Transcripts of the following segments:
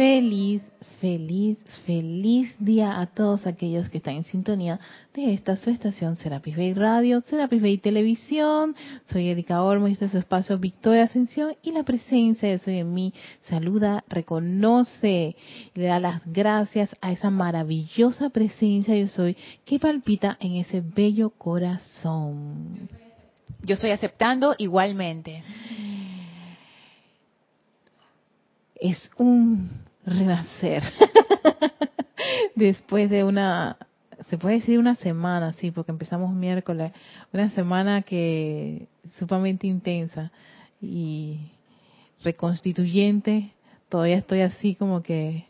Feliz, feliz, feliz día a todos aquellos que están en sintonía de esta su estación Serapis Bay Radio, Serapis Bay Televisión. Soy Erika Olmo y este es su espacio Victoria Ascensión y la presencia de Soy en mí saluda, reconoce y le da las gracias a esa maravillosa presencia Yo Soy que palpita en ese bello corazón. Yo estoy aceptando igualmente es un renacer. Después de una, se puede decir una semana, sí, porque empezamos miércoles, una semana que sumamente intensa y reconstituyente. Todavía estoy así como que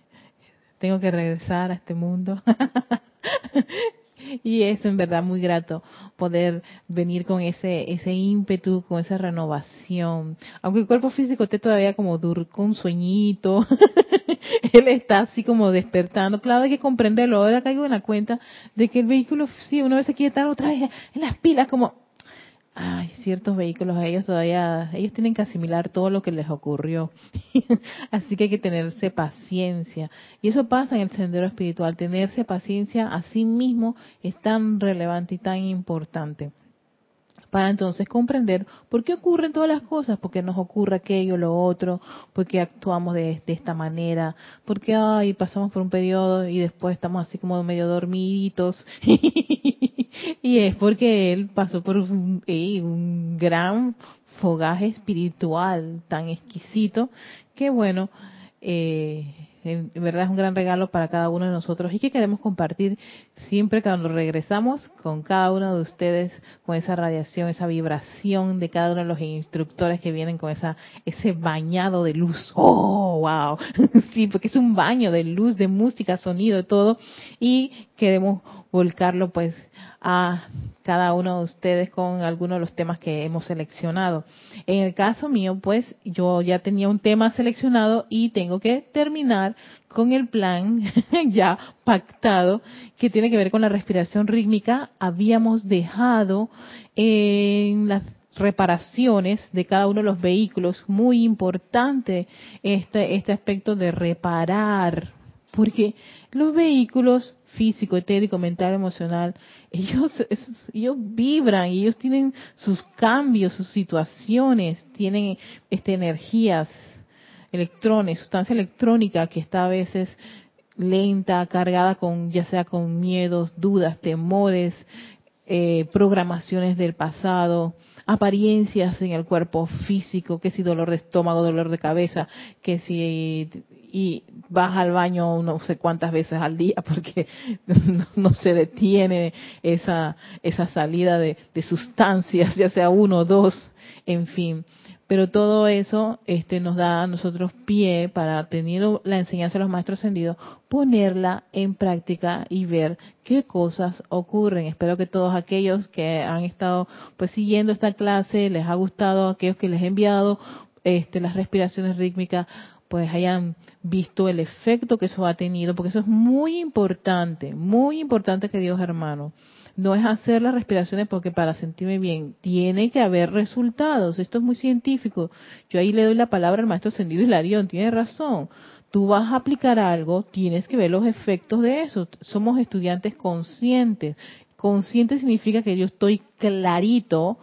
tengo que regresar a este mundo. y es en verdad muy grato poder venir con ese ese ímpetu, con esa renovación. Aunque el cuerpo físico esté todavía como dur con sueñito, él está así como despertando. Claro, hay que comprenderlo. Ahora caigo en la cuenta de que el vehículo, sí, una vez se quiere estar otra vez en las pilas, como hay ciertos vehículos a ellos todavía, ellos tienen que asimilar todo lo que les ocurrió. Así que hay que tenerse paciencia. Y eso pasa en el sendero espiritual. Tenerse paciencia a sí mismo es tan relevante y tan importante para entonces comprender por qué ocurren todas las cosas, por qué nos ocurre aquello, lo otro, por qué actuamos de, esta manera, por qué ay, pasamos por un periodo y después estamos así como medio dormiditos. y es porque él pasó por un, un gran fogaje espiritual tan exquisito que bueno, eh, en verdad es un gran regalo para cada uno de nosotros y que queremos compartir siempre cuando regresamos con cada uno de ustedes, con esa radiación, esa vibración de cada uno de los instructores que vienen con esa ese bañado de luz. ¡Oh, wow! Sí, porque es un baño de luz, de música, sonido, de todo y queremos volcarlo pues a cada uno de ustedes con algunos de los temas que hemos seleccionado. En el caso mío, pues yo ya tenía un tema seleccionado y tengo que terminar con el plan ya pactado que tiene que ver con la respiración rítmica. Habíamos dejado en las reparaciones de cada uno de los vehículos, muy importante este, este aspecto de reparar, porque los vehículos físico, etérico, mental, emocional, ellos, ellos vibran ellos tienen sus cambios, sus situaciones, tienen este, energías, electrones, sustancia electrónica que está a veces lenta, cargada con, ya sea con miedos, dudas, temores, eh, programaciones del pasado, apariencias en el cuerpo físico, que si dolor de estómago, dolor de cabeza, que si y vas al baño no sé cuántas veces al día porque no, se detiene esa esa salida de, de, sustancias, ya sea uno o dos, en fin. Pero todo eso este, nos da a nosotros pie para, teniendo la enseñanza de los maestros ascendidos, ponerla en práctica y ver qué cosas ocurren. Espero que todos aquellos que han estado pues siguiendo esta clase, les ha gustado, aquellos que les he enviado este, las respiraciones rítmicas, pues hayan visto el efecto que eso ha tenido, porque eso es muy importante, muy importante, que Dios hermano no es hacer las respiraciones porque para sentirme bien, tiene que haber resultados. Esto es muy científico. Yo ahí le doy la palabra al maestro Sendido Hilarión, tiene razón. Tú vas a aplicar algo, tienes que ver los efectos de eso. Somos estudiantes conscientes. Consciente significa que yo estoy clarito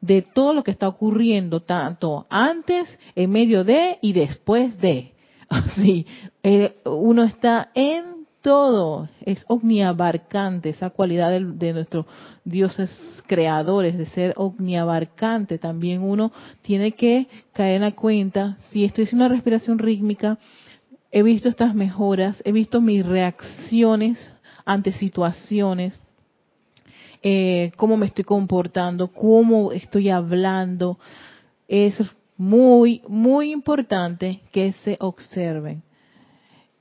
de todo lo que está ocurriendo, tanto antes, en medio de y después de. Así, eh, uno está en todo es omniabarcante, esa cualidad de, nuestros dioses creadores, de ser omniabarcante. También uno tiene que caer en la cuenta, si estoy haciendo una respiración rítmica, he visto estas mejoras, he visto mis reacciones ante situaciones, eh, cómo me estoy comportando, cómo estoy hablando. Es muy, muy importante que se observen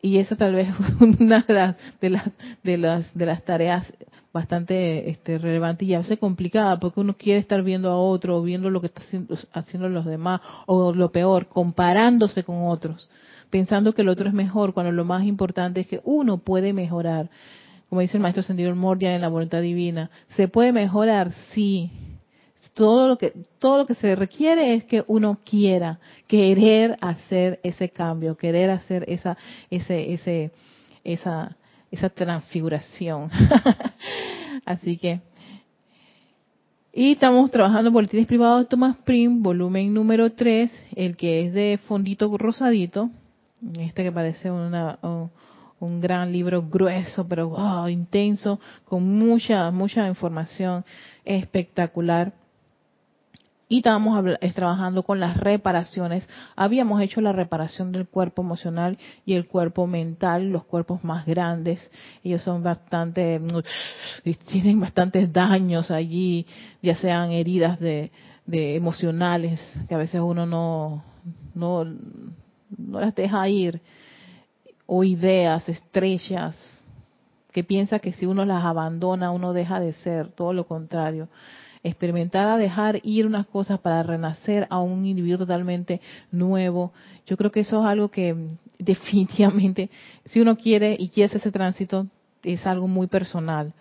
y esa tal vez es una de las, de las, de las, de las tareas bastante este, relevante y a veces complicada porque uno quiere estar viendo a otro o viendo lo que está haciendo, haciendo los demás o lo peor, comparándose con otros, pensando que el otro es mejor cuando lo más importante es que uno puede mejorar. Como dice el maestro Sendido Mordia en la voluntad divina, ¿se puede mejorar? Sí. Todo lo que todo lo que se requiere es que uno quiera querer hacer ese cambio, querer hacer esa ese ese esa esa transfiguración. Así que y estamos trabajando boletines privados de Thomas Prim, volumen número 3, el que es de fondito rosadito, este que parece una, un, gran libro grueso, pero intenso, con mucha, mucha información espectacular y estábamos trabajando con las reparaciones. Habíamos hecho la reparación del cuerpo emocional y el cuerpo mental, los cuerpos más grandes. Ellos son bastante, tienen bastantes daños allí, ya sean heridas de, emocionales que a veces uno no, no, no las deja ir, o ideas estrechas que piensa que si uno las abandona uno deja de ser, todo lo contrario experimentar a dejar ir unas cosas para renacer a un individuo totalmente nuevo. Yo creo que eso es algo que definitivamente, si uno quiere y quiere ese tránsito, es algo muy personal.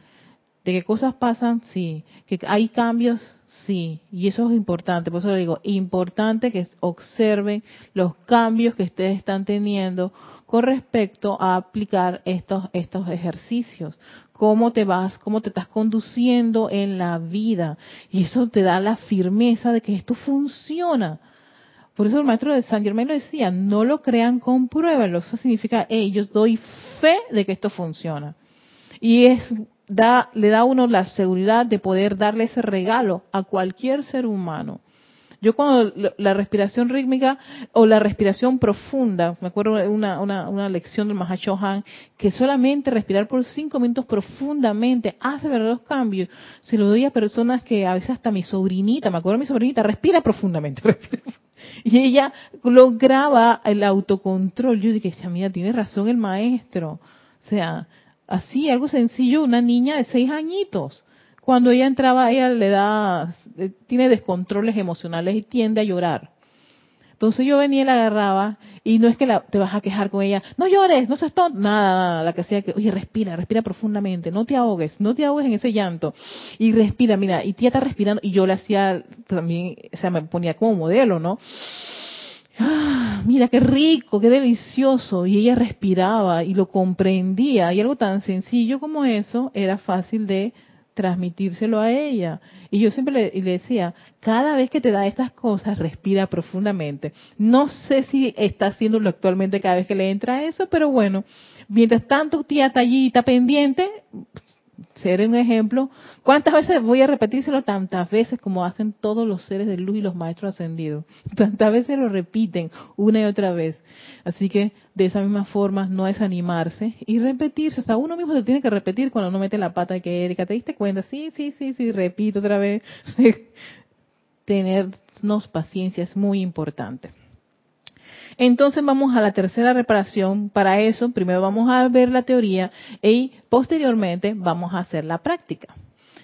De que cosas pasan, sí. Que hay cambios, sí. Y eso es importante. Por eso le digo, importante que observen los cambios que ustedes están teniendo con respecto a aplicar estos, estos ejercicios cómo te vas, cómo te estás conduciendo en la vida. Y eso te da la firmeza de que esto funciona. Por eso el maestro de San Germán lo decía, no lo crean, compruébenlo. Eso significa, hey, yo doy fe de que esto funciona. Y es, da, le da a uno la seguridad de poder darle ese regalo a cualquier ser humano. Yo cuando la respiración rítmica o la respiración profunda, me acuerdo una, una, una lección del Mahashohan, que solamente respirar por cinco minutos profundamente hace verdaderos cambios. Se lo doy a personas que a veces hasta mi sobrinita, me acuerdo de mi sobrinita, respira profundamente. y ella lograba el autocontrol. Yo dije, mira, tiene razón el maestro. O sea, así, algo sencillo, una niña de seis añitos cuando ella entraba, ella le da, eh, tiene descontroles emocionales y tiende a llorar. Entonces yo venía y la agarraba y no es que te vas a quejar con ella, no llores, no seas tonto, nada, nada, la que hacía que, oye, respira, respira profundamente, no te ahogues, no te ahogues en ese llanto y respira, mira, y tía está respirando y yo le hacía también, o sea, me ponía como modelo, ¿no? Ah, mira qué rico, qué delicioso y ella respiraba y lo comprendía y algo tan sencillo como eso era fácil de transmitírselo a ella. Y yo siempre le, decía, cada vez que te da estas cosas, respira profundamente. No sé si está haciéndolo actualmente cada vez que le entra eso, pero bueno, mientras tanto tía está allí, está pendiente, ser un ejemplo. ¿Cuántas veces voy a repetírselo? Tantas veces como hacen todos los seres de luz y los maestros ascendidos. Tantas veces lo repiten una y otra vez. Así que de esa misma forma no es animarse y repetirse. O sea, uno mismo se tiene que repetir cuando no mete la pata de que Erika, ¿te diste cuenta? Sí, sí, sí, sí, repito otra vez. Tenernos paciencia es muy importante. Entonces vamos a la tercera reparación. Para eso, primero vamos a ver la teoría y posteriormente vamos a hacer la práctica.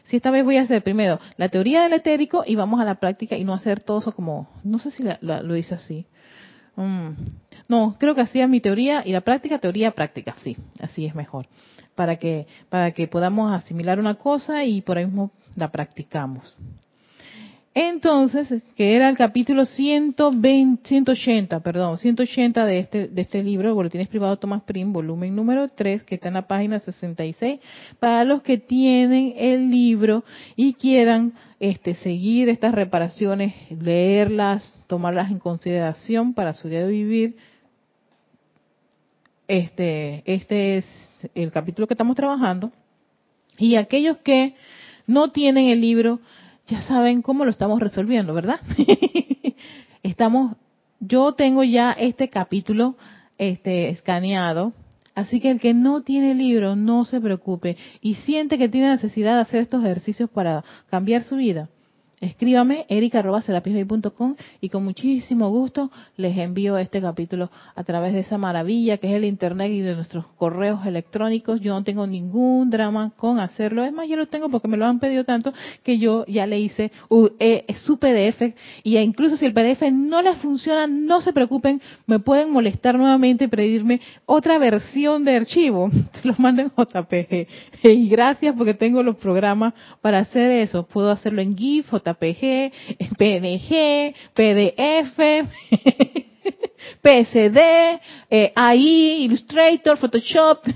Si esta vez voy a hacer primero la teoría del etérico y vamos a la práctica y no hacer todo eso como, no sé si lo dice así. Mm. No, creo que así es mi teoría y la práctica, teoría, práctica, sí, así es mejor. Para que, para que podamos asimilar una cosa y por ahí mismo la practicamos. Entonces, que era el capítulo 120, 180, perdón, 180 de este, de este libro, Boletines Privados Tomás Prim, volumen número 3, que está en la página 66, para los que tienen el libro y quieran este, seguir estas reparaciones, leerlas, tomarlas en consideración para su día de vivir. Este, este es el capítulo que estamos trabajando. Y aquellos que no tienen el libro, ya saben cómo lo estamos resolviendo, ¿verdad? estamos, yo tengo ya este capítulo este, escaneado, así que el que no tiene libro, no se preocupe y siente que tiene necesidad de hacer estos ejercicios para cambiar su vida, Escríbame erica.com y con muchísimo gusto les envío este capítulo a través de esa maravilla que es el internet y de nuestros correos electrónicos. Yo no tengo ningún drama con hacerlo. Es más, yo lo tengo porque me lo han pedido tanto que yo ya le hice eh, su PDF y incluso si el PDF no les funciona, no se preocupen, me pueden molestar nuevamente y pedirme otra versión de archivo. Los manden JPG. Y gracias porque tengo los programas para hacer eso. Puedo hacerlo en GIF, JPG, PNG, PDF, PSD, eh, AI, Illustrator, Photoshop,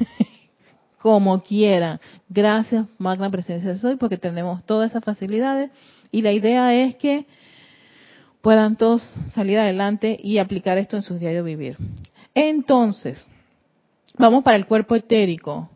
como quieran. Gracias, Magna Presencia de Soy, porque tenemos todas esas facilidades y la idea es que puedan todos salir adelante y aplicar esto en su diario vivir. Entonces, vamos para el cuerpo etérico.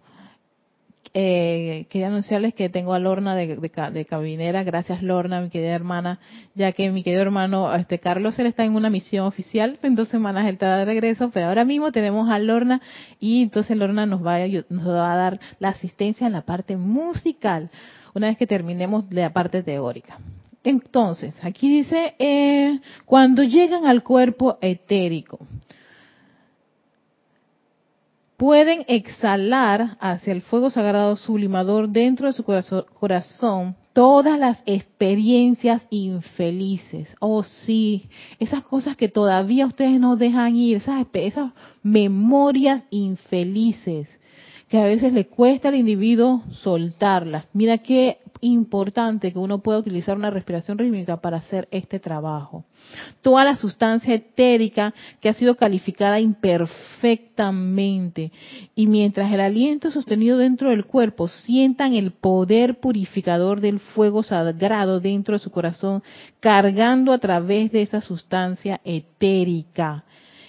Eh, quería anunciarles que tengo a Lorna de, cabinera. Gracias, Lorna, mi querida hermana, ya que mi querido hermano este Carlos él está en una misión oficial. En dos semanas él está de regreso, pero ahora mismo tenemos a Lorna y entonces Lorna nos va, a, nos va a dar la asistencia en la parte musical una vez que terminemos la parte teórica. Entonces, aquí dice, eh, cuando llegan al cuerpo etérico, pueden exhalar hacia el fuego sagrado sublimador dentro de su corazón, todas las experiencias infelices. Oh sí, esas cosas que todavía ustedes no dejan ir, esas, esas memorias infelices que a veces le cuesta al individuo soltarlas. Mira qué importante que uno pueda utilizar una respiración rítmica para hacer este trabajo. Toda la sustancia etérica que ha sido calificada imperfectamente y mientras el aliento sostenido dentro del cuerpo sientan el poder purificador del fuego sagrado dentro de su corazón cargando a través de esa sustancia etérica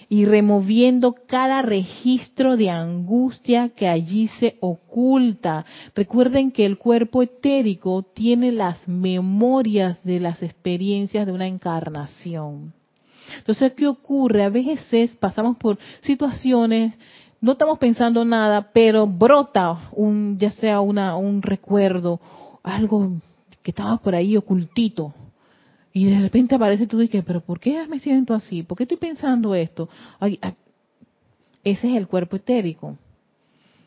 y removiendo cada registro de angustia que allí se oculta. Recuerden que el cuerpo etérico tiene las memorias de las experiencias de una encarnación. Entonces, ¿qué ocurre? A veces pasamos por situaciones, no estamos pensando nada, pero brota un, ya sea una, un recuerdo, algo que estaba por ahí ocultito, y de repente aparece tú y dices, pero ¿por qué me siento así? ¿Por qué estoy pensando esto? ese es el cuerpo etérico.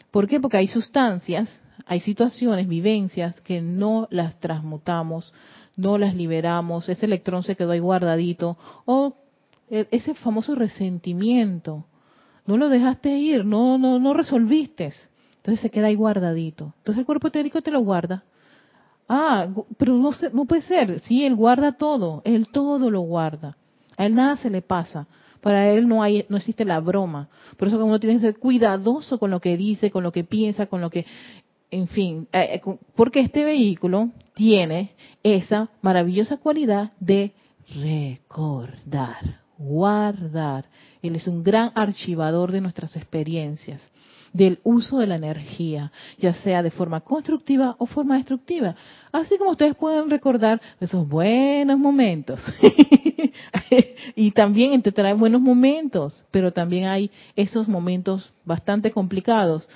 ¿Por qué? Porque hay sustancias, hay situaciones, vivencias que no las transmutamos, no las liberamos, ese electrón se quedó ahí guardadito, o e, ese famoso resentimiento, no lo dejaste ir, no, no, no resolviste, entonces se queda ahí guardadito. Entonces el cuerpo etérico te lo guarda Ah, pero no, no puede ser. Sí, él guarda todo. Él todo lo guarda. A él nada se le pasa. Para él no hay, no existe la broma. Por eso uno tiene que ser cuidadoso con lo que dice, con lo que piensa, con lo que, en fin, eh, eh, porque este vehículo tiene esa maravillosa cualidad de recordar, guardar. Él es un gran archivador de nuestras experiencias del uso de la energía, ya sea de forma constructiva o forma destructiva. Así como ustedes pueden recordar esos buenos momentos. y también te trae buenos momentos, pero también hay esos momentos bastante complicados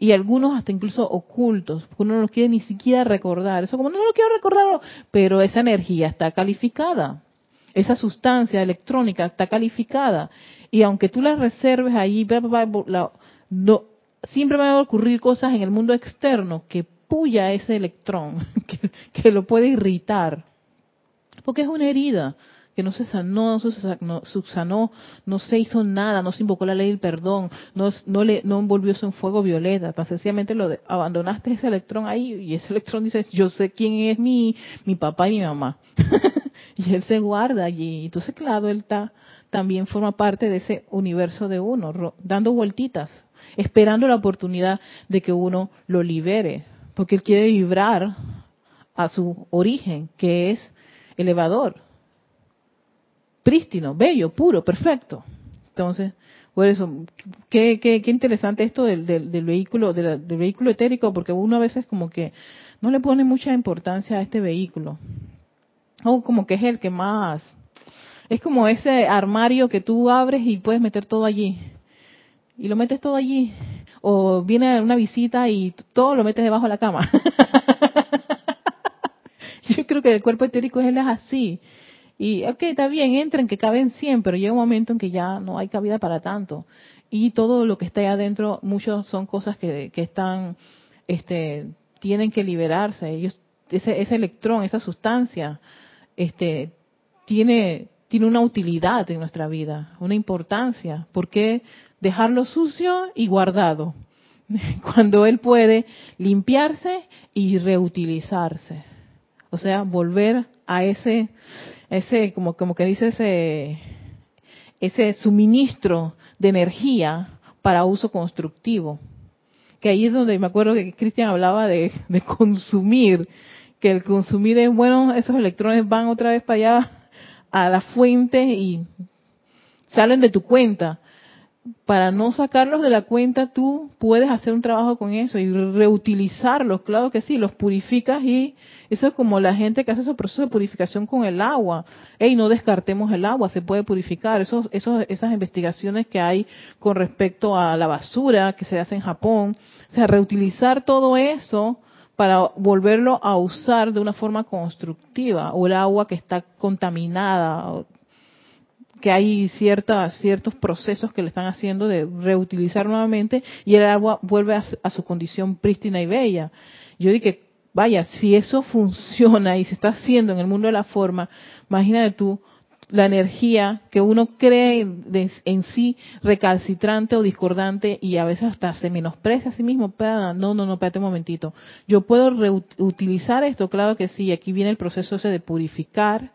y algunos hasta incluso ocultos, uno no los quiere ni siquiera recordar. Eso como no lo quiero recordar, pero esa energía está calificada. Esa sustancia electrónica está calificada. Y aunque tú la reserves ahí, no, siempre van a ocurrir cosas en el mundo externo que puya ese electrón, que, lo puede irritar. Porque es una herida que no se sanó, no se subsanó, no se hizo nada, no se invocó la ley del perdón, no, no, le, no envolvió eso en fuego violeta, tan sencillamente lo abandonaste ese electrón ahí y ese electrón dice, yo sé quién es mi, mi papá y mi mamá. y él se guarda allí. Entonces, claro, él está, también forma parte de ese universo de uno, dando vueltitas esperando la oportunidad de que uno lo libere, porque él quiere vibrar a su origen, que es elevador, prístino, bello, puro, perfecto. Entonces, por eso, qué, qué, qué interesante esto del, del, vehículo, del, vehículo etérico, porque uno a veces como que no le pone mucha importancia a este vehículo. O como que es el que más, es como ese armario que tú abres y puedes meter todo allí y lo metes todo allí. O viene una visita y todo lo metes debajo de la cama. Yo creo que el cuerpo etérico es así. Y, ok, está bien, entren, que caben 100, pero llega un momento en que ya no hay cabida para tanto. Y todo lo que está ahí adentro, muchos son cosas que, que están, este, tienen que liberarse. Ellos, ese, ese electrón, esa sustancia, este, tiene, tiene una utilidad en nuestra vida, una importancia. ¿Por qué dejarlo sucio y guardado, cuando él puede limpiarse y reutilizarse. O sea, volver a ese, ese como, como que dice ese, ese suministro de energía para uso constructivo. Que ahí es donde me acuerdo que Cristian hablaba de, de consumir, que el consumir es, bueno, esos electrones van otra vez para allá a la fuente y salen de tu cuenta para no sacarlos de la cuenta, tú puedes hacer un trabajo con eso y reutilizarlos, claro que sí, los purificas y eso es como la gente que hace esos procesos de purificación con el agua. Ey, no descartemos el agua, se puede purificar. Esos, esos, esas investigaciones que hay con respecto a la basura que se hace en Japón, o sea, reutilizar todo eso para volverlo a usar de una forma constructiva, o el agua que está contaminada, que hay ciertas, ciertos procesos que le están haciendo de reutilizar nuevamente y el agua vuelve a, su condición prístina y bella. Yo dije, vaya, si eso funciona y se está haciendo en el mundo de la forma, imagínate tú la energía que uno cree en sí recalcitrante o discordante y a veces hasta se menosprecia a sí mismo. No, no, no, espérate un momentito. Yo puedo reutilizar esto, claro que sí. Aquí viene el proceso ese de purificar,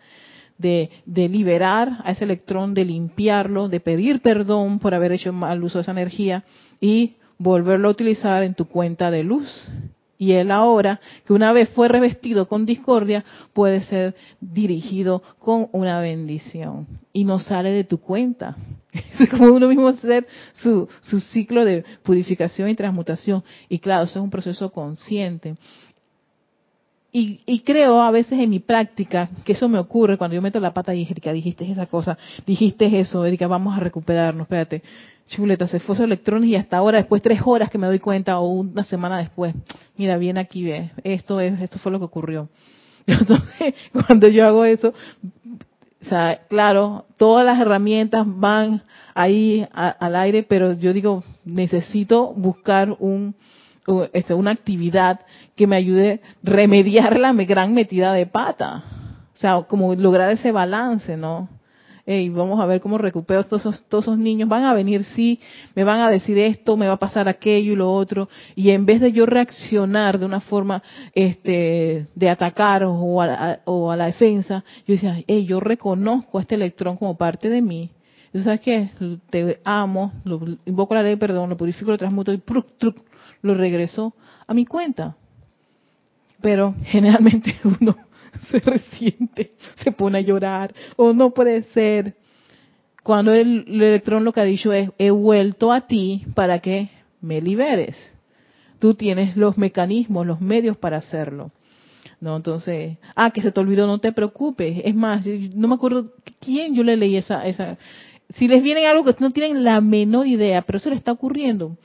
de, liberar a ese electrón, de limpiarlo, de pedir perdón por haber hecho mal uso de esa energía y volverlo a utilizar en tu cuenta de luz. Y él ahora, que una vez fue revestido con discordia, puede ser dirigido con una bendición. Y no sale de tu cuenta. Es como uno mismo hacer su, su ciclo de purificación y transmutación. Y claro, eso es un proceso consciente. Y, creo a veces en mi práctica que eso me ocurre cuando yo meto la pata y dije, Erika, dijiste esa cosa, dijiste eso, Erika, vamos a recuperarnos, espérate. Chuleta, se fue electrones y hasta ahora, después tres horas que me doy cuenta o una semana después, mira, viene aquí, ve, esto es, esto fue lo que ocurrió. Entonces, cuando yo hago eso, o sea, claro, todas las herramientas van ahí al aire, pero yo digo, necesito buscar un, una actividad que me ayude a remediar la gran metida de pata. O sea, como lograr ese balance, ¿no? Y vamos a ver cómo recupero todos esos, niños. Van a venir, sí, me van a decir esto, me va a pasar aquello y lo otro. Y en vez de yo reaccionar de una forma este, de atacar o a, o a la defensa, yo decía, hey, yo reconozco a este electrón como parte de mí. ¿Y ¿Sabes qué? Te amo, lo, invoco la ley perdón, lo purifico, lo transmuto y lo regreso a mi cuenta. Pero generalmente uno se resiente, se pone a llorar, o no puede ser. Cuando el, electrón lo que ha dicho es, he vuelto a ti para que me liberes. Tú tienes los mecanismos, los medios para hacerlo. No, entonces, ah, que se te olvidó, no te preocupes. Es más, no me acuerdo quién yo le leí esa, esa. Si les viene algo que no tienen la menor idea, pero eso le está ocurriendo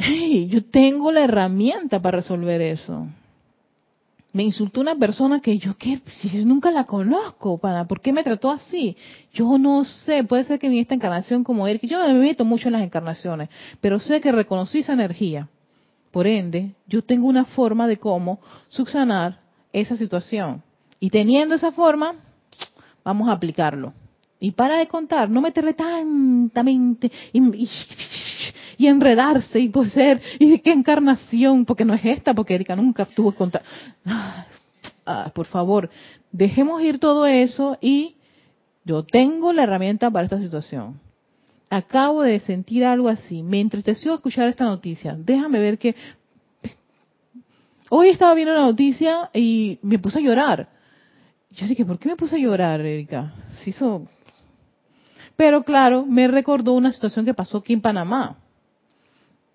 hey, yo tengo la herramienta para resolver eso. Me insultó una persona que yo, ¿qué? Si nunca la conozco, para, ¿por qué me trató así? Yo no sé, puede ser que en esta encarnación como él, que yo me meto mucho en las encarnaciones, pero sé que reconocí esa energía. Por ende, yo tengo una forma de cómo subsanar esa situación. Y teniendo esa forma, vamos a aplicarlo. Y para de contar, no meterle tantamente y, y, enredarse y poseer, y qué encarnación, porque no es esta, porque Erika nunca tuvo contar. Ah, por favor, dejemos ir todo eso y yo tengo la herramienta para esta situación. Acabo de sentir algo así, me entristeció escuchar esta noticia. Déjame ver que hoy estaba viendo la noticia y me puse a llorar. Yo dije, ¿por qué me puse a llorar, Erika? Si eso pero claro, me recordó una situación que pasó aquí en Panamá.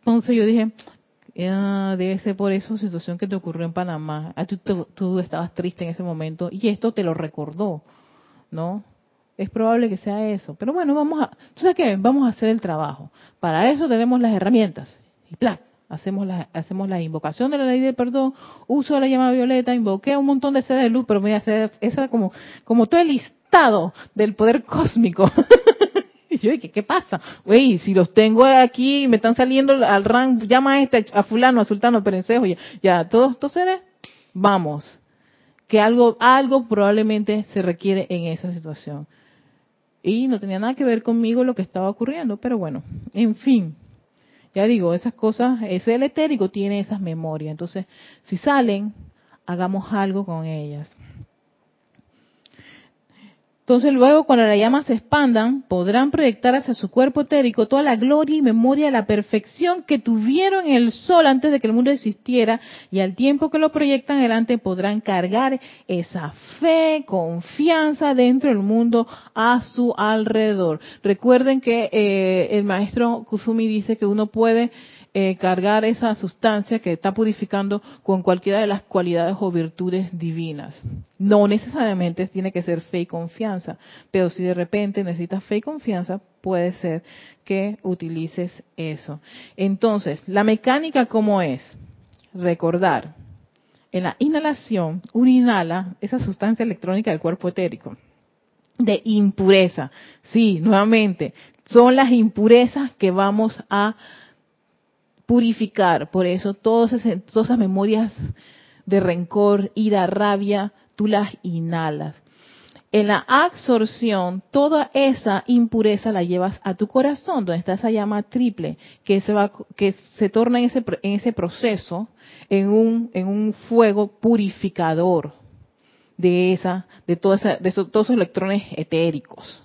Entonces yo dije, ah, debe ser por esa situación que te ocurrió en Panamá. Ah, tú, estabas triste en ese momento y esto te lo recordó, ¿no? Es probable que sea eso. Pero bueno, vamos a, ¿tú sabes qué? Vamos a hacer el trabajo. Para eso tenemos las herramientas. Y plan, hacemos la, hacemos la invocación de la ley del perdón, uso la llama violeta, invoqué un montón de seres de luz, pero me voy esa como, como todo el listado del poder cósmico. yo dije, ¿qué pasa? Güey, si los tengo aquí y me están saliendo al rank, llama a este, a fulano, a sultano, perencejo, ya, ya, todos estos seres, vamos. Que algo, algo probablemente se requiere en esa situación. Y no tenía nada que ver conmigo lo que estaba ocurriendo, pero bueno, en fin. Ya digo, esas cosas, ese el etérico tiene esas memorias. Entonces, si salen, hagamos algo con ellas. Entonces luego cuando las llamas se expandan, podrán proyectar hacia su cuerpo etérico toda la gloria y memoria de la perfección que tuvieron en el sol antes de que el mundo existiera y al tiempo que lo proyectan adelante podrán cargar esa fe, confianza dentro del mundo a su alrededor. Recuerden que eh, el maestro Kusumi dice que uno puede eh, cargar esa sustancia que está purificando con cualquiera de las cualidades o virtudes divinas. No necesariamente tiene que ser fe y confianza, pero si de repente necesitas fe y confianza, puede ser que utilices eso. Entonces, la mecánica cómo es? Recordar. En la inhalación, uno inhala esa sustancia electrónica del cuerpo etérico de impureza. Sí, nuevamente, son las impurezas que vamos a purificar. Por eso todas esas, todas esas memorias de rencor, ira, rabia, tú las inhalas. En la absorción, toda esa impureza la llevas a tu corazón, donde está esa llama triple, que se va, que se torna en ese, en ese proceso en un, en un fuego purificador de esa, de, toda esa, de todos esos electrones etéricos.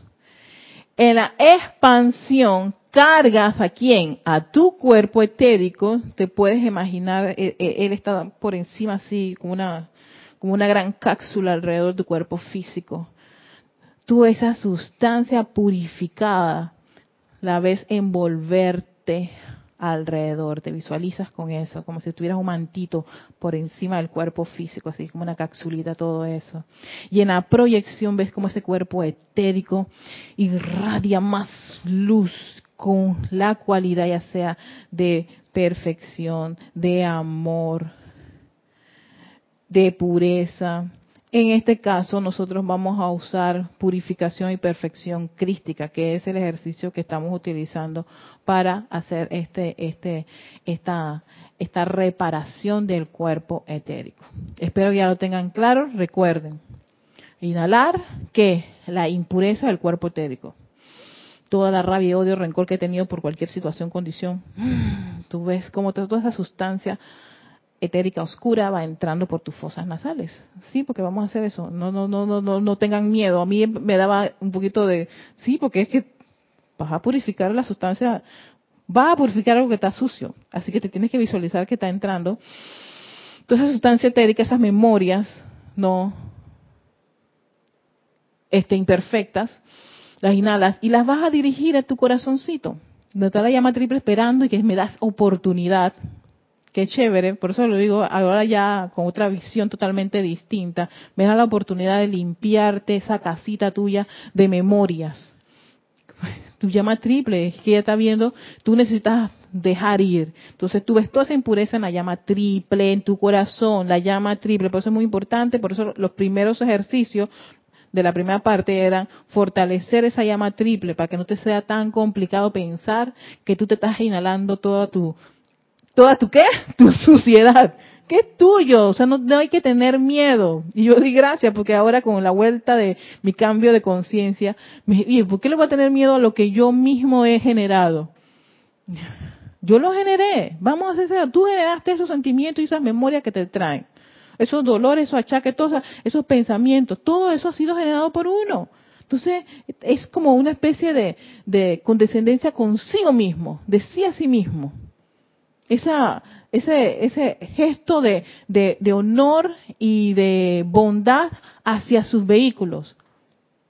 En la expansión, cargas a quién? A tu cuerpo etérico, te puedes imaginar, e, e, él, está por encima así, como una, como una gran cápsula alrededor de tu cuerpo físico. Tú esa sustancia purificada la ves envolverte alrededor, te visualizas con eso, como si tuvieras un mantito por encima del cuerpo físico, así como una capsulita, todo eso. Y en la proyección ves como ese cuerpo etérico irradia más luz, con la cualidad ya sea de perfección, de amor, de pureza. En este caso nosotros vamos a usar purificación y perfección crística, que es el ejercicio que estamos utilizando para hacer este, este, esta, esta reparación del cuerpo etérico. Espero que ya lo tengan claro. Recuerden, inhalar que la impureza del cuerpo etérico toda la rabia, odio, rencor que he tenido por cualquier situación, condición, tú ves cómo toda esa sustancia etérica oscura va entrando por tus fosas nasales. Sí, porque vamos a hacer eso. No, no, no, no, no, no tengan miedo. A mí me daba un poquito de, sí, porque es que vas a purificar la sustancia, va a purificar algo que está sucio. Así que te tienes que visualizar que está entrando. Toda esa sustancia etérica, esas memorias, no, este, imperfectas, las inhalas y las vas a dirigir a tu corazoncito. Donde está la llama triple esperando y que me das oportunidad. Qué chévere, por eso lo digo ahora ya con otra visión totalmente distinta. Me da la oportunidad de limpiarte esa casita tuya de memorias. Tu llama triple, es que ya está viendo, tú necesitas dejar ir. Entonces tú ves toda esa impureza en la llama triple, en tu corazón, la llama triple. Por eso es muy importante, por eso los primeros ejercicios de la primera parte eran fortalecer esa llama triple para que no te sea tan complicado pensar que tú te estás inhalando toda tu, toda tu qué, tu suciedad, que es tuyo, o sea, no, hay que tener miedo. Y yo di gracias porque ahora con la vuelta de mi cambio de conciencia, me ¿por qué le voy a tener miedo a lo que yo mismo he generado? Yo lo generé, vamos a hacer eso, tú generaste esos sentimientos y esas memorias que te traen esos dolores, esos achaques, todos esos pensamientos, todo eso ha sido generado por uno. Entonces, es como una especie de, condescendencia consigo mismo, de sí a sí mismo. Esa, ese, ese gesto de, honor y de bondad hacia sus vehículos,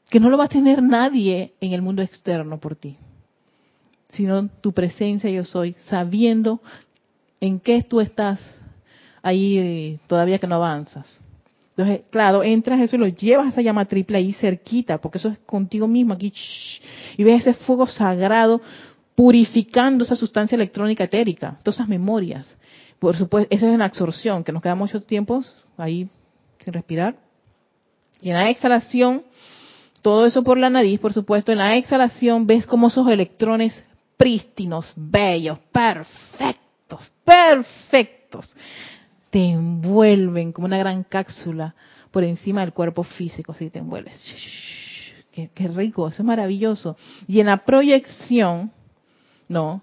que no lo va a tener nadie en el mundo externo por ti, sino tu presencia yo soy, sabiendo en qué tú estás ahí todavía que no avanzas. Entonces, claro, entras eso y lo llevas a esa llama triple ahí cerquita, porque eso es contigo mismo aquí, y ves ese fuego sagrado purificando esa sustancia electrónica etérica, todas esas memorias. Por supuesto, esa es una absorción, que nos queda mucho tiempo ahí sin respirar. Y en la exhalación, todo eso por la nariz, por supuesto, en la exhalación ves como esos electrones prístinos, bellos, perfectos, perfectos, te envuelven como una gran cápsula por encima del cuerpo físico, así te envuelves. Qué, rico, eso es maravilloso. Y en la proyección, ¿no?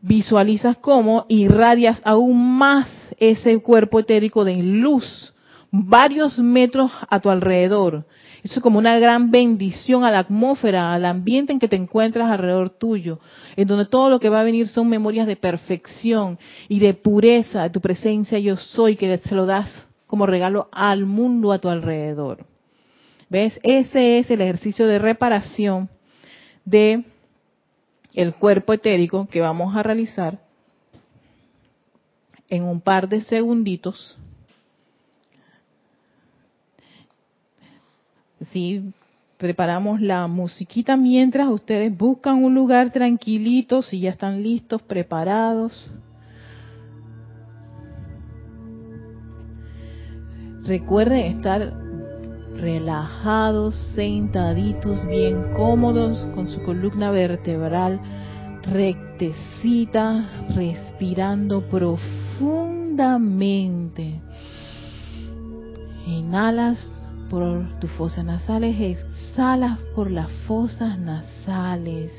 Visualizas cómo irradias aún más ese cuerpo etérico de luz varios metros a tu alrededor. Eso es como una gran bendición a la atmósfera, al ambiente en que te encuentras alrededor tuyo, en donde todo lo que va a venir son memorias de perfección y de pureza de tu presencia yo soy, que se lo das como regalo al mundo a tu alrededor. ¿Ves? Ese es el ejercicio de reparación de el cuerpo etérico que vamos a realizar en un par de segunditos. Sí, preparamos la musiquita mientras ustedes buscan un lugar tranquilito, si ya están listos, preparados. Recuerden estar relajados, sentaditos, bien cómodos, con su columna vertebral rectecita, respirando profundamente. Inhalas por tus fosas nasales, exhalas por las fosas nasales.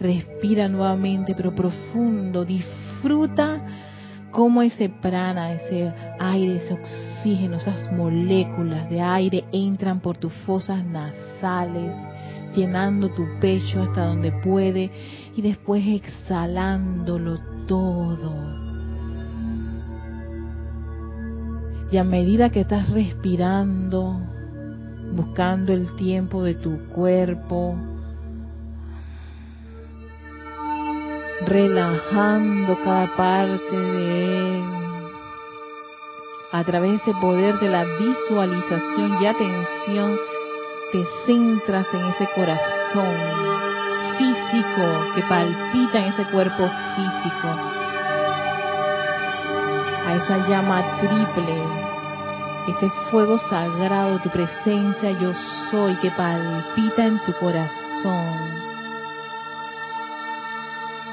Respira nuevamente, pero profundo. Disfruta cómo ese prana, ese aire, ese oxígeno, esas moléculas de aire entran por tus fosas nasales, llenando tu pecho hasta donde puede y después exhalándolo todo. Y a medida que estás respirando, buscando el tiempo de tu cuerpo, relajando cada parte de él, a través de ese poder de la visualización y atención, te centras en ese corazón físico que palpita en ese cuerpo físico a esa llama triple, ese fuego sagrado tu presencia yo soy que palpita en tu corazón.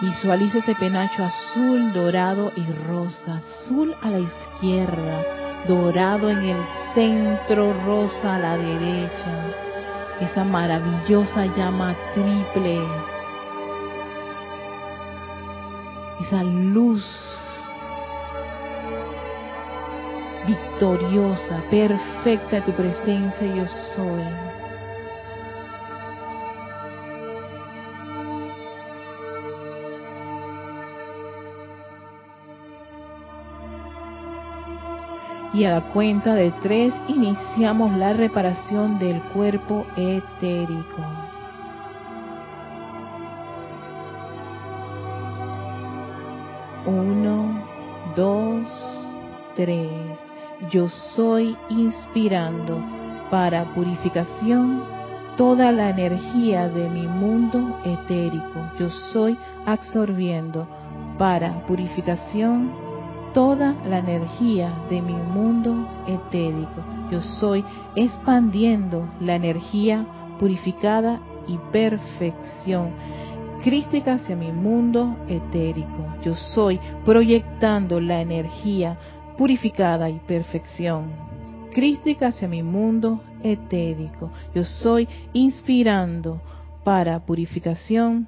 Visualiza ese penacho azul, dorado y rosa, azul a la izquierda, dorado en el centro, rosa a la derecha. Esa maravillosa llama triple, esa luz victoriosa, perfecta tu presencia yo soy. Y a la cuenta de tres iniciamos la reparación del cuerpo etérico. Uno, dos, tres yo soy inspirando para purificación toda la energía de mi mundo etérico. Yo soy absorbiendo para purificación toda la energía de mi mundo etérico. Yo soy expandiendo la energía purificada y perfección crística hacia mi mundo etérico. Yo soy proyectando la energía purificada y perfección, crística hacia mi mundo etérico. Yo soy inspirando para purificación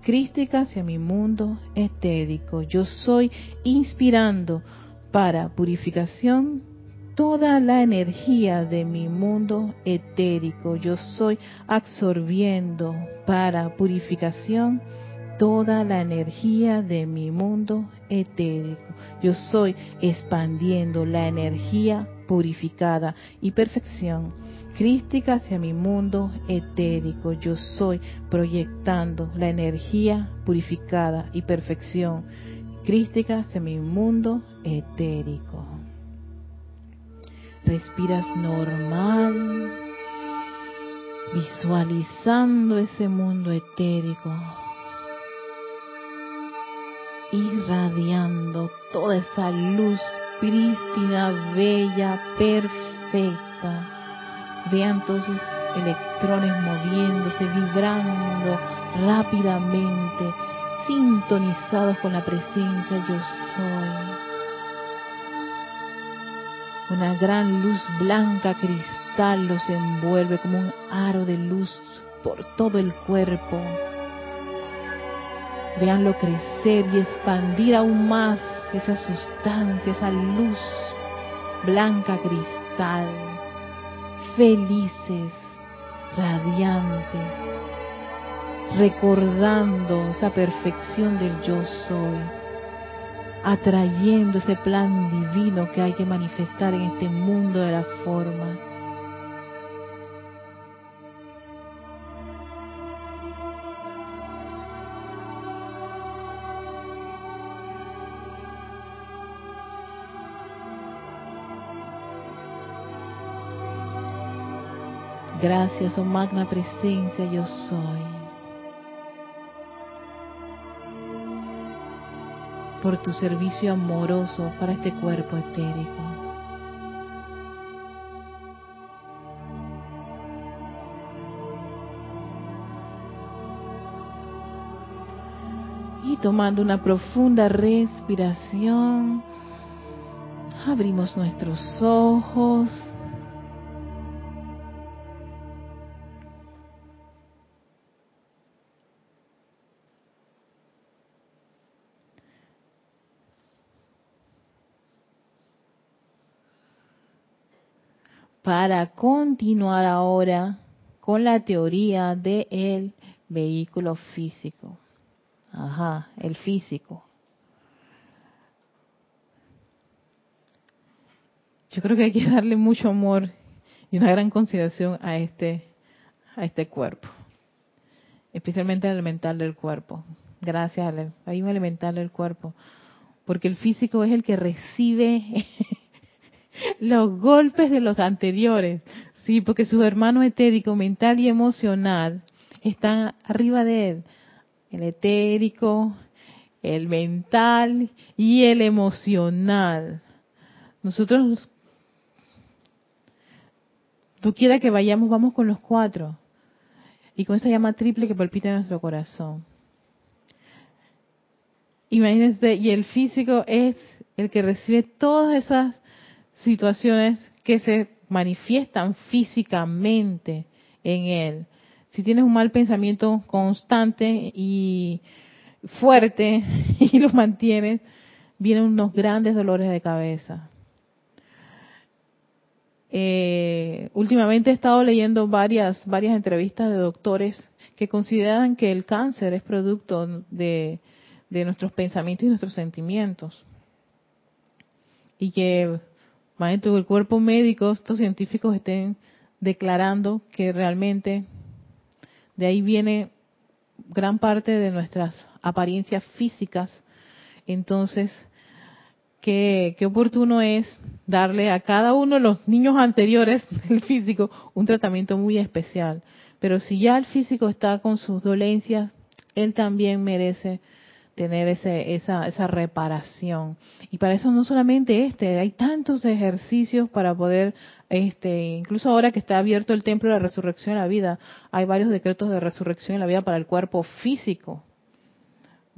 crística hacia mi mundo etérico. Yo soy inspirando para purificación toda la energía de mi mundo etérico. Yo soy absorbiendo para purificación toda la energía de mi mundo etérico. Yo soy expandiendo la energía purificada y perfección crística hacia mi mundo etérico. Yo soy proyectando la energía purificada y perfección crística hacia mi mundo etérico. Respiras normal, visualizando ese mundo etérico irradiando toda esa luz prístina, bella, perfecta, Vean todos esos electrones moviéndose, vibrando rápidamente, sintonizados con la presencia yo soy. Una gran luz blanca cristal los envuelve como un aro de luz por todo el cuerpo. Veanlo crecer y expandir aún más esa sustancia, esa luz blanca cristal, felices, radiantes, recordando esa perfección del yo soy, atrayendo ese plan divino que hay que manifestar en este mundo de la forma. Gracias, oh magna presencia, yo soy. Por tu servicio amoroso para este cuerpo etérico. Y tomando una profunda respiración, abrimos nuestros ojos para continuar ahora con la teoría del vehículo físico. Ajá, el físico. Yo creo que hay que darle mucho amor y una gran consideración a este a este cuerpo, especialmente al elemental del cuerpo. Gracias, hay un elemental del cuerpo, porque el físico es el que recibe los golpes de los anteriores, sí, porque su hermano etérico, mental y emocional están arriba de él. El etérico, el mental y el emocional. Nosotros, tú quieras que vayamos, vamos con los cuatro. Y con esa llama triple que palpita en nuestro corazón. Imagínense, y el físico es el que recibe todas esas situaciones que se manifiestan físicamente en él. Si tienes un mal pensamiento constante y fuerte y lo mantienes, vienen unos grandes dolores de cabeza. Eh, últimamente he estado leyendo varias, varias entrevistas de doctores que consideran que el cáncer es producto de, de nuestros pensamientos y nuestros sentimientos. Y que Imagínate el cuerpo médico, estos científicos estén declarando que realmente de ahí viene gran parte de nuestras apariencias físicas. Entonces, qué, qué oportuno es darle a cada uno de los niños anteriores del físico un tratamiento muy especial. Pero si ya el físico está con sus dolencias, él también merece tener ese, esa, esa reparación. Y para eso no solamente este, hay tantos ejercicios para poder, este, incluso ahora que está abierto el templo de la resurrección en la vida, hay varios decretos de resurrección en la vida para el cuerpo físico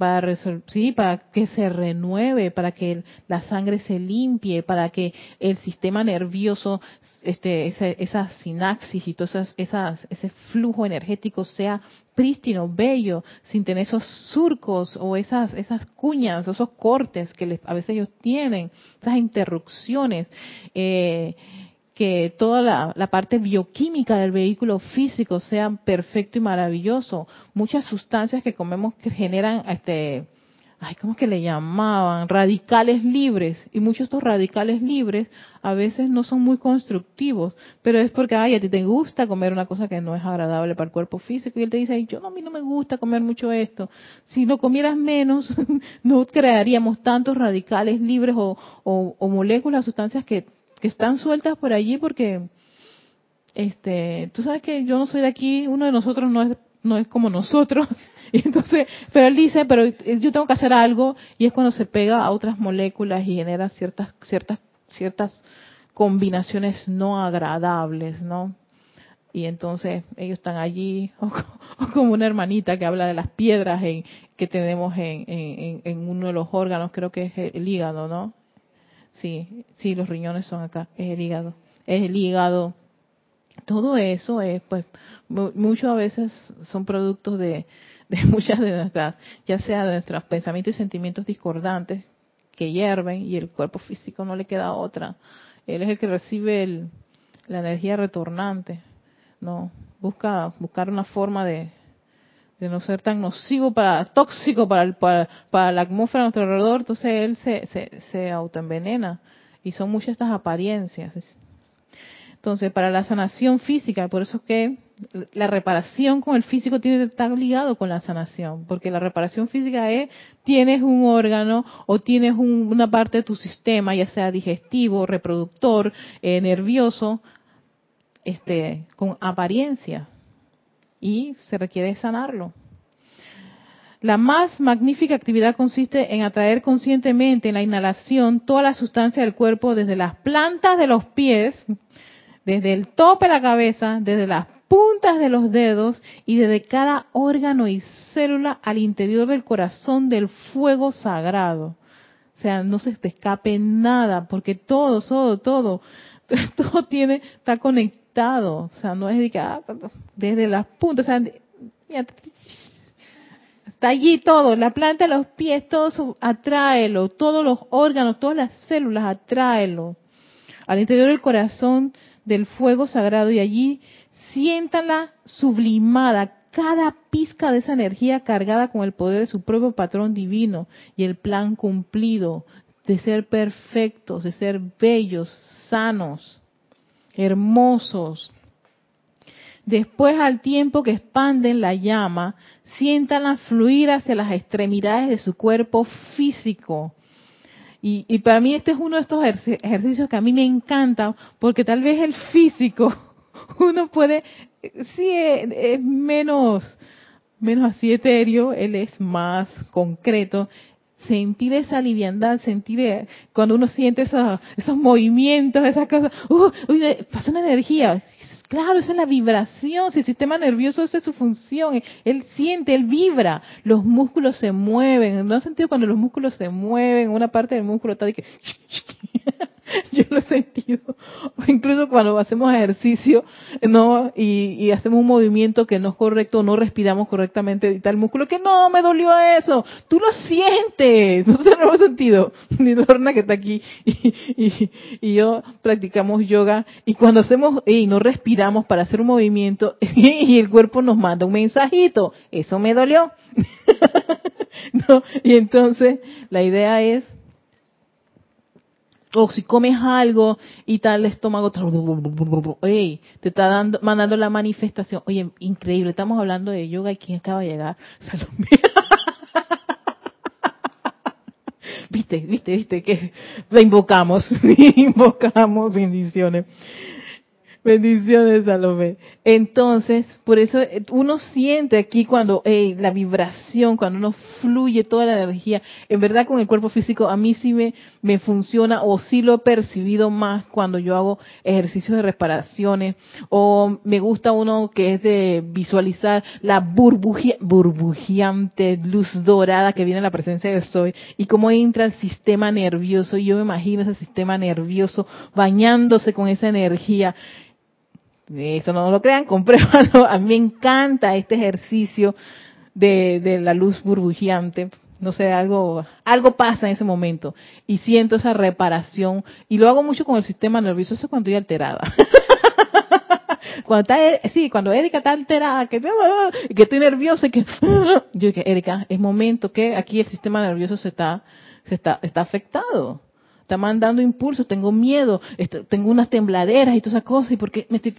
para sí, para que se renueve, para que la sangre se limpie, para que el sistema nervioso, este, esa, sinapsis y todo esas, ese flujo energético sea prístino, bello, sin tener esos surcos o esas, esas cuñas, esos cortes que a veces ellos tienen, esas interrupciones. Eh, que toda la, parte bioquímica del vehículo físico sea perfecto y maravilloso. Muchas sustancias que comemos que generan, este, ay, ¿cómo es que le llamaban? Radicales libres. Y muchos de estos radicales libres a veces no son muy constructivos, pero es porque, ay, a ti te gusta comer una cosa que no es agradable para el cuerpo físico. Y él te dice, ay, yo no, a mí no me gusta comer mucho esto. Si lo comieras menos, no crearíamos tantos radicales libres o, o, o moléculas, sustancias que que están sueltas por allí porque este tú sabes que yo no soy de aquí uno de nosotros no es no es como nosotros entonces pero él dice pero yo tengo que hacer algo y es cuando se pega a otras moléculas y genera ciertas ciertas ciertas combinaciones no agradables no y entonces ellos están allí, o, como una hermanita que habla de las piedras en, que tenemos en, en, en, uno de los órganos, creo que es el, hígado, ¿no? Sí, sí, los riñones son acá, es el hígado, es el hígado. Todo eso es, pues, muchas a veces son productos de, de muchas de nuestras, ya sea de nuestros pensamientos y sentimientos discordantes que hierven y el cuerpo físico no le queda otra. Él es el que recibe el, la energía retornante no busca buscar una forma de, de no ser tan nocivo para tóxico para, para, para la atmósfera a nuestro alrededor entonces él se, se, se autoenvenena y son muchas estas apariencias. Entonces para la sanación física por eso es que la reparación con el físico tiene que estar ligado con la sanación, porque la reparación física es, tienes un órgano o tienes una parte de tu sistema, ya sea digestivo, reproductor, eh, nervioso, este, con apariencia y se requiere sanarlo. La más magnífica actividad consiste en atraer conscientemente en la inhalación toda la sustancia del cuerpo desde las plantas de los pies, desde el tope de la cabeza, desde las puntas de los dedos y desde cada órgano y célula al interior del corazón del fuego sagrado. O sea, no se te escape nada, porque todo, todo, todo, todo tiene, está conectado o sea, no es de que, ah, desde las puntas, o sea, está allí todo, la planta, los pies, todo eso, atráelo, todos los órganos, todas las células, atráelo al interior del corazón del fuego sagrado y allí siéntala sublimada, cada pizca de esa energía cargada con el poder de su propio patrón divino y el plan cumplido de ser perfectos, de ser bellos, sanos hermosos. Después, al tiempo que expanden la llama, siéntanla fluir hacia las extremidades de su cuerpo físico. Y, para mí este es uno de estos ejercicios que a mí me encanta, porque tal vez el físico, uno puede, sí es, menos, menos así etéreo, él es más concreto, sentir esa liviandad, sentir eh, cuando uno siente esos, esos movimientos, esas cosas, uh, pasa una energía. Claro, esa es la vibración, si el sistema nervioso esa es su función, él siente, él vibra, los músculos se mueven, ¿no has sentido cuando los músculos se mueven? Una parte del músculo está de que yo lo he sentido. Incluso cuando hacemos ejercicio, ¿no? Y, hacemos un movimiento que no es correcto, no respiramos correctamente y tal músculo, que no, me dolió eso. Tú lo sientes. Nosotros no hemos sentido. Ni Lorna que está aquí y, y, yo practicamos yoga y cuando hacemos, y no respiramos para hacer un movimiento y el cuerpo nos manda un mensajito. Eso me dolió. ¿No? Y entonces la idea es o si comes algo y tal estómago, te está dando, mandando la manifestación. Oye, increíble, estamos hablando de yoga y quién acaba de llegar, Salomé. viste, viste, viste que la invocamos, invocamos bendiciones. Bendiciones, Salomé. Entonces, por eso eh, uno siente aquí cuando la vibración, cuando uno fluye toda la energía, en verdad con el cuerpo físico a mí sí me, me funciona o sí lo he percibido más cuando yo hago ejercicios de reparaciones o me gusta uno que es de visualizar la burbujeante luz dorada que viene en la presencia de Soy y cómo entra el sistema nervioso y yo me imagino ese sistema nervioso bañándose con esa energía eso no lo crean, compruébalo. A mí me encanta este ejercicio de, de la luz burbujeante. No sé, algo, algo pasa en ese momento. Y siento esa reparación. Y lo hago mucho con el sistema nervioso. Eso es cuando estoy alterada. cuando está, sí, cuando Erika está alterada, que, que estoy nerviosa que, yo dije, Erika, es momento que aquí el sistema nervioso se está, se está, está afectado está mandando impulsos, tengo miedo, tengo unas tembladeras y todas esas cosas, y porque me estoy...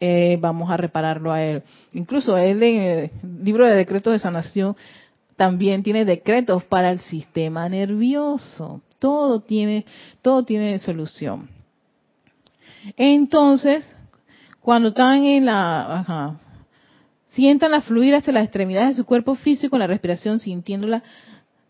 Eh, vamos a repararlo a él. Incluso él en el libro de decretos de sanación también tiene decretos para el sistema nervioso. Todo tiene, todo tiene solución. Entonces, cuando están en la, ajá, sientan la fluir hacia las extremidades de su cuerpo físico, la respiración sintiéndola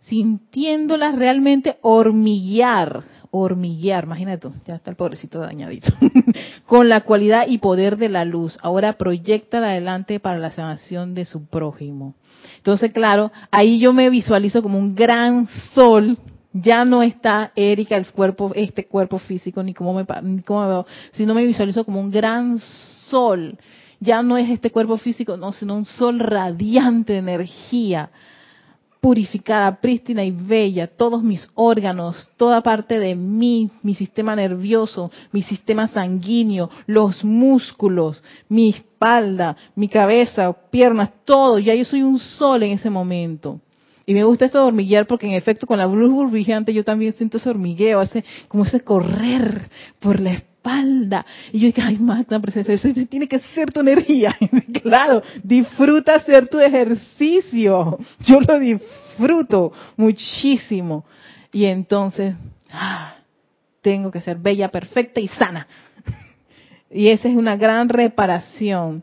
sintiéndolas realmente hormiguear, hormiguear, imagínate tú, ya está el pobrecito dañadito, con la cualidad y poder de la luz. Ahora proyecta adelante para la sanación de su prójimo. Entonces, claro, ahí yo me visualizo como un gran sol. Ya no está Erika, el cuerpo, este cuerpo físico, ni cómo me, ni cómo me veo, sino me visualizo como un gran sol. Ya no es este cuerpo físico, no, sino un sol radiante de energía purificada, prístina y bella, todos mis órganos, toda parte de mí, mi sistema nervioso, mi sistema sanguíneo, los músculos, mi espalda, mi cabeza, piernas, todo, ya yo soy un sol en ese momento. Y me gusta esto de hormiguear porque en efecto con la luz burbujeante yo también siento ese hormigueo, ese, como ese correr por la espalda. Y yo dije, ay, magna presencia, eso tiene que ser tu energía. claro, disfruta hacer tu ejercicio. Yo lo disfruto muchísimo. Y entonces, ah, tengo que ser bella, perfecta y sana. y esa es una gran reparación.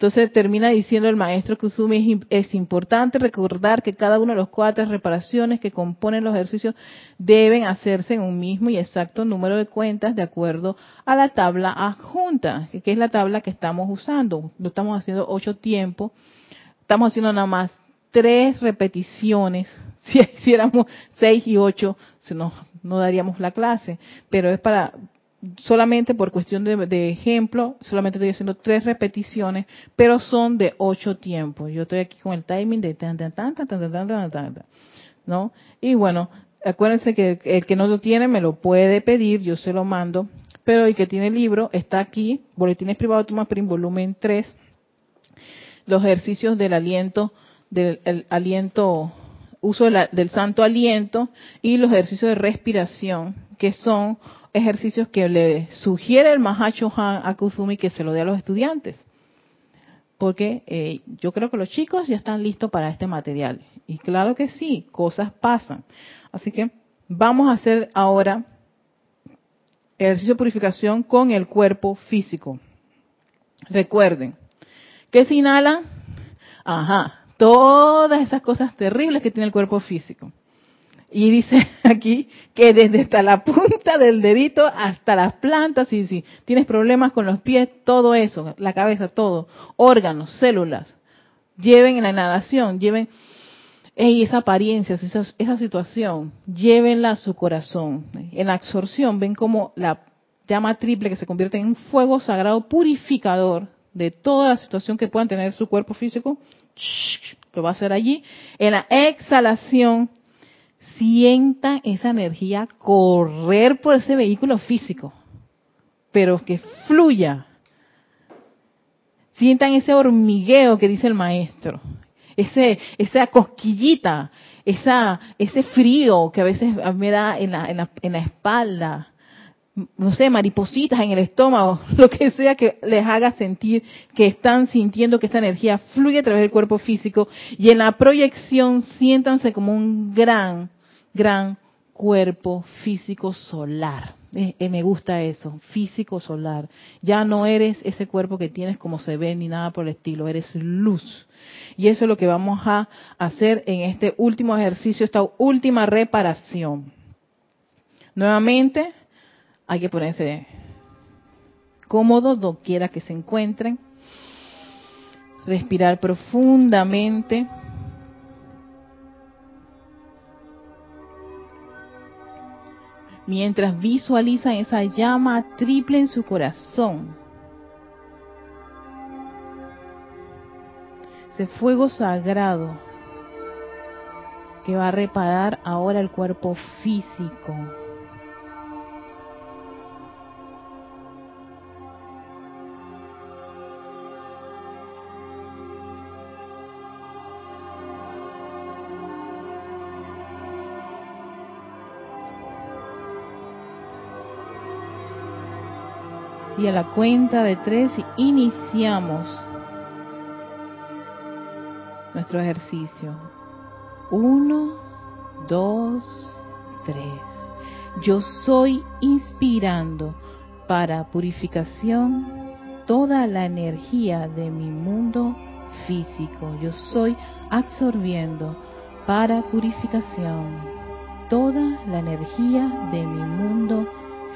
Entonces termina diciendo el maestro Kusumi, es, importante recordar que cada una de las cuatro reparaciones que componen los ejercicios deben hacerse en un mismo y exacto número de cuentas de acuerdo a la tabla adjunta, que es la tabla que estamos usando. Lo estamos haciendo ocho tiempos, estamos haciendo nada más tres repeticiones. Si hiciéramos seis y ocho, no, no daríamos la clase, pero es para solamente por cuestión de, ejemplo, solamente estoy haciendo tres repeticiones, pero son de ocho tiempos. Yo estoy aquí con el timing de tan, tan, tan, tan, tan, tan, tan, tan, ¿no? Y bueno, acuérdense que el que no lo tiene me lo puede pedir, yo se lo mando, pero el que tiene el libro está aquí, Boletines Privados Tomás Prim, volumen 3, los ejercicios del aliento, del aliento, uso del santo aliento y los ejercicios de respiración, que son ejercicios que le sugiere el Mahacho Han a Kuzumi que se lo dé a los estudiantes. Porque eh, yo creo que los chicos ya están listos para este material. Y claro que sí, cosas pasan. Así que vamos a hacer ahora ejercicio de purificación con el cuerpo físico. Recuerden, que se inhala? Ajá, todas esas cosas terribles que tiene el cuerpo físico. Y dice aquí que desde hasta la punta del dedito hasta las plantas, y si tienes problemas con los pies, todo eso, la cabeza, todo, órganos, células, lleven en la inhalación, lleven esa apariencia, esa, esa situación, llévenla a su corazón. En la absorción ven como la llama triple que se convierte en un fuego sagrado purificador de toda la situación que puedan tener su cuerpo físico, lo va a hacer allí. En la exhalación sientan esa energía correr por ese vehículo físico, pero que fluya. Sientan ese hormigueo que dice el maestro, ese, esa cosquillita, esa, ese frío que a veces me da en la, en la, en la espalda, no sé, maripositas en el estómago, lo que sea que les haga sentir que están sintiendo que esa energía fluye a través del cuerpo físico y en la proyección siéntanse como un gran gran cuerpo físico solar. Eh, eh, me gusta eso, físico solar. Ya no eres ese cuerpo que tienes como se ve ni nada por el estilo, eres luz. Y eso es lo que vamos a hacer en este último ejercicio, esta última reparación. Nuevamente, hay que ponerse cómodo, doquiera que se encuentren. Respirar profundamente. mientras visualizan esa llama triple en su corazón. Ese fuego sagrado que va a reparar ahora el cuerpo físico. Y a la cuenta de tres iniciamos nuestro ejercicio. Uno, dos, tres. Yo soy inspirando para purificación toda la energía de mi mundo físico. Yo soy absorbiendo para purificación toda la energía de mi mundo físico.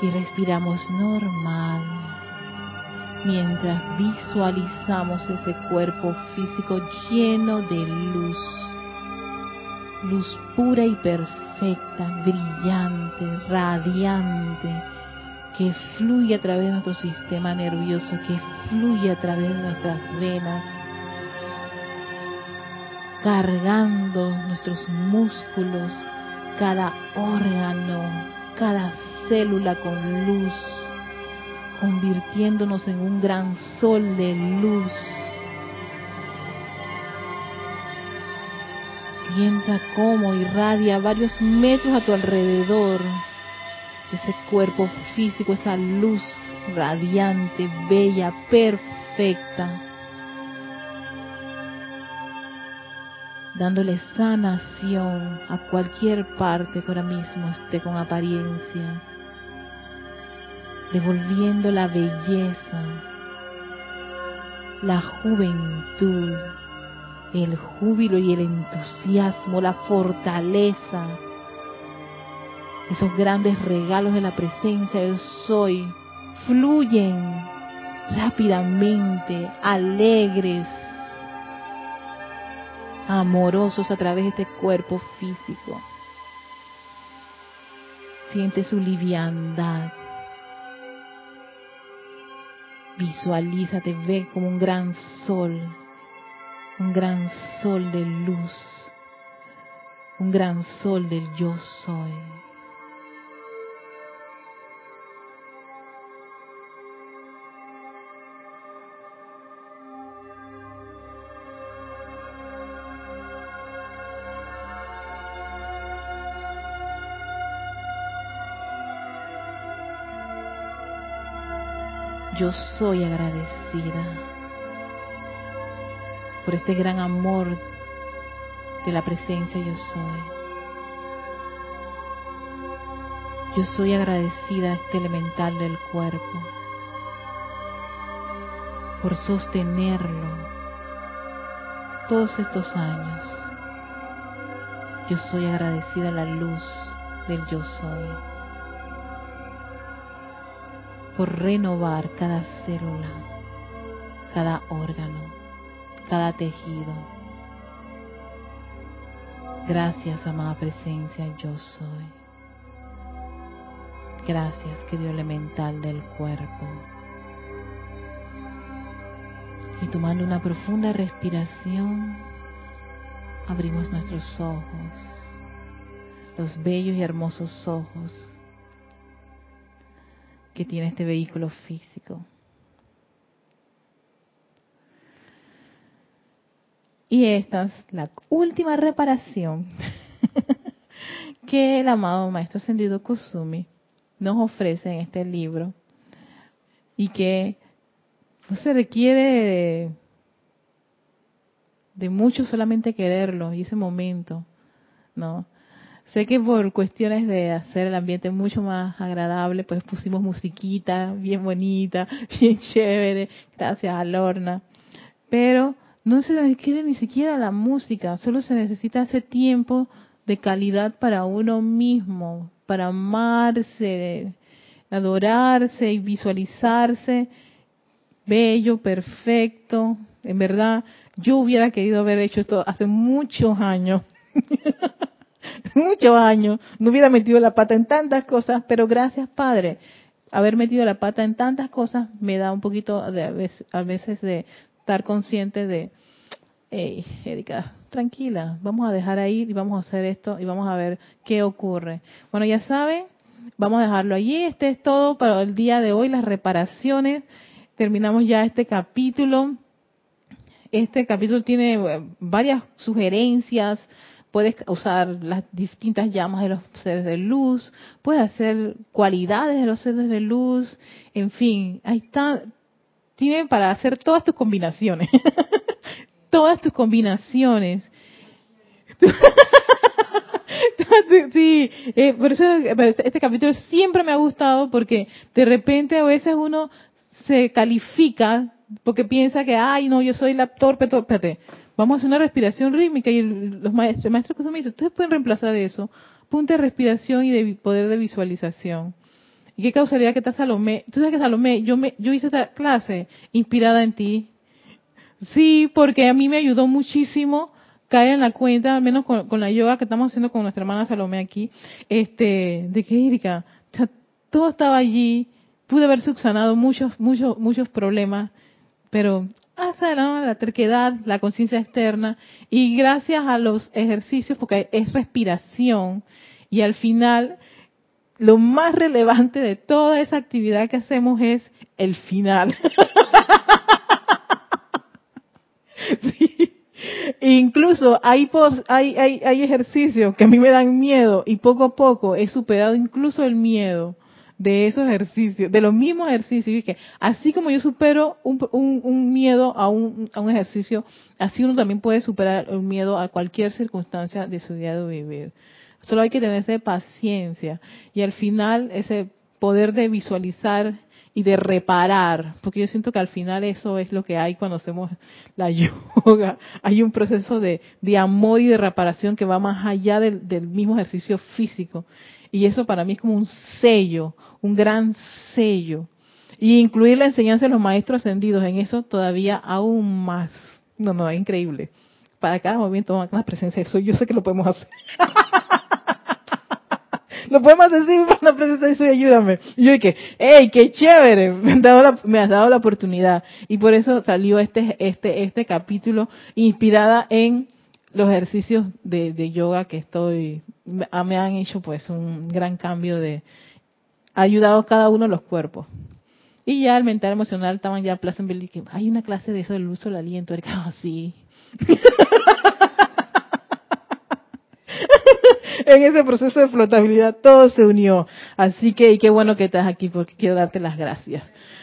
Y respiramos normal mientras visualizamos ese cuerpo físico lleno de luz. Luz pura y perfecta, brillante, radiante, que fluye a través de nuestro sistema nervioso, que fluye a través de nuestras venas, cargando nuestros músculos, cada órgano, cada célula con luz, convirtiéndonos en un gran sol de luz. Sienta cómo irradia varios metros a tu alrededor ese cuerpo físico, esa luz radiante, bella, perfecta dándole sanación a cualquier parte que ahora mismo esté con apariencia, devolviendo la belleza, la juventud, el júbilo y el entusiasmo, la fortaleza, esos grandes regalos de la presencia del soy, fluyen rápidamente, alegres, amorosos a través de este cuerpo físico. Siente su liviandad. Visualízate, ve como un gran sol, un gran sol de luz, un gran sol del yo soy. Yo soy agradecida por este gran amor de la presencia yo soy. Yo soy agradecida a este elemental del cuerpo por sostenerlo todos estos años. Yo soy agradecida a la luz del yo soy por renovar cada célula, cada órgano, cada tejido. Gracias, amada presencia, yo soy. Gracias, querido elemental del cuerpo. Y tomando una profunda respiración, abrimos nuestros ojos, los bellos y hermosos ojos que tiene este vehículo físico. Y esta es la última reparación que el amado Maestro Ascendido Kusumi nos ofrece en este libro y que no se requiere de, de mucho solamente quererlo y ese momento, ¿no? Sé que por cuestiones de hacer el ambiente mucho más agradable, pues pusimos musiquita bien bonita, bien chévere, gracias a Lorna. Pero no se requiere ni siquiera la música, solo se necesita ese tiempo de calidad para uno mismo, para amarse, adorarse y visualizarse bello, perfecto. En verdad, yo hubiera querido haber hecho esto hace muchos años. muchos años, no hubiera metido la pata en tantas cosas, pero gracias Padre, haber metido la pata en tantas cosas me da un poquito de, a, veces, de estar consciente de, hey, Erika, tranquila, vamos a dejar ahí y vamos a hacer esto y vamos a ver qué ocurre. Bueno, ya saben, vamos a dejarlo allí. Este es todo para el día de hoy, las reparaciones. Terminamos ya este capítulo. Este capítulo tiene eh, varias sugerencias, puedes usar las distintas llamas de los seres de luz, puedes hacer cualidades de los seres de luz, en fin, ahí está, tiene para hacer todas tus combinaciones, todas tus combinaciones. sí, eh, por eso este capítulo siempre me ha gustado porque de repente a veces uno se califica porque piensa que, ay, no, yo soy la torpe, torpe vamos a hacer una respiración rítmica y los maestros, el maestro me dice, ustedes pueden reemplazar eso, punto de respiración y de poder de visualización. ¿Y qué causaría que está Salomé? Tú sabes que Salomé, yo, me, yo hice esta clase inspirada en ti. Sí, porque a mí me ayudó muchísimo caer en la cuenta, al menos con, la yoga que estamos haciendo con nuestra hermana Salomé aquí, este, de que Erika, todo estaba allí, pude haber subsanado muchos, muchos, muchos problemas, pero hasta la terquedad, la conciencia externa, y gracias a los ejercicios, porque es respiración, y al final lo más relevante de toda esa actividad que hacemos es el final. Incluso hay, hay, hay, hay ejercicios que a mí me dan miedo y poco a poco he superado incluso el miedo de esos ejercicios, de los mismos ejercicios. Y que así como yo supero un, un, miedo a un, ejercicio, así uno también puede superar el miedo a cualquier circunstancia de su día de vivir. Solo hay que tener paciencia y al final ese poder de visualizar y de reparar, porque yo siento que al final eso es lo que hay cuando hacemos la yoga. Hay un proceso de, amor y de reparación que va más allá del mismo ejercicio físico. Y eso para mí es como un sello, un gran sello. Y incluir la enseñanza de los maestros ascendidos en eso todavía aún más. No, no, es increíble. Para cada momento más presencia de eso, yo sé que lo podemos hacer. lo podemos hacer con la presencia de eso y ayúdame. Y yo dije, hey, qué chévere, me has, dado la, me has dado la oportunidad. Y por eso salió este, este, este capítulo inspirada en los ejercicios de, yoga que estoy, me han hecho pues un gran cambio de, ha ayudado a cada uno de los cuerpos. Y ya el mental emocional estaban ya plaza en que hay una clase de eso del uso del aliento, era así. en ese proceso de flotabilidad todo se unió. Así que, y qué bueno que estás aquí porque quiero darte las gracias.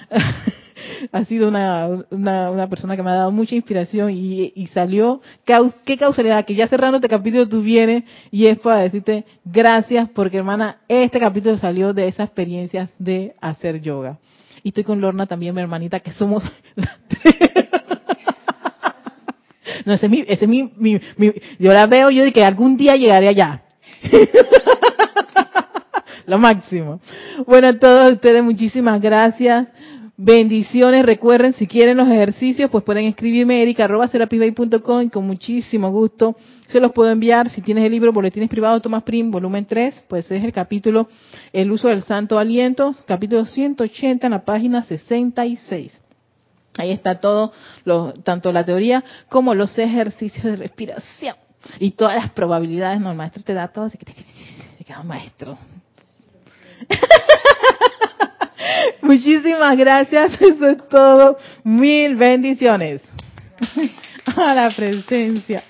ha sido una, una, persona que me ha dado mucha inspiración y, salió, qué causalidad, que ya cerrando este capítulo tú vienes y es para decirte gracias porque hermana, este capítulo salió de esas experiencias de hacer yoga. Y estoy con Lorna también, mi hermanita, que somos No, ese es mi, ese es mi, mi, yo la veo, yo de que algún día llegaré allá. Lo máximo. Bueno, a todos ustedes muchísimas gracias. Bendiciones, recuerden, si quieren los ejercicios, pues pueden escribirme erica.com y con muchísimo gusto se los puedo enviar. Si tienes el libro Boletines Privados Tomás Prim, volumen 3, pues es el capítulo El uso del santo aliento, capítulo 180 en la página 66. Ahí está todo, tanto la teoría como los ejercicios de respiración y todas las probabilidades. No, el maestro te da todo, así que maestro. Muchísimas gracias, eso es todo. Mil bendiciones. A la presencia.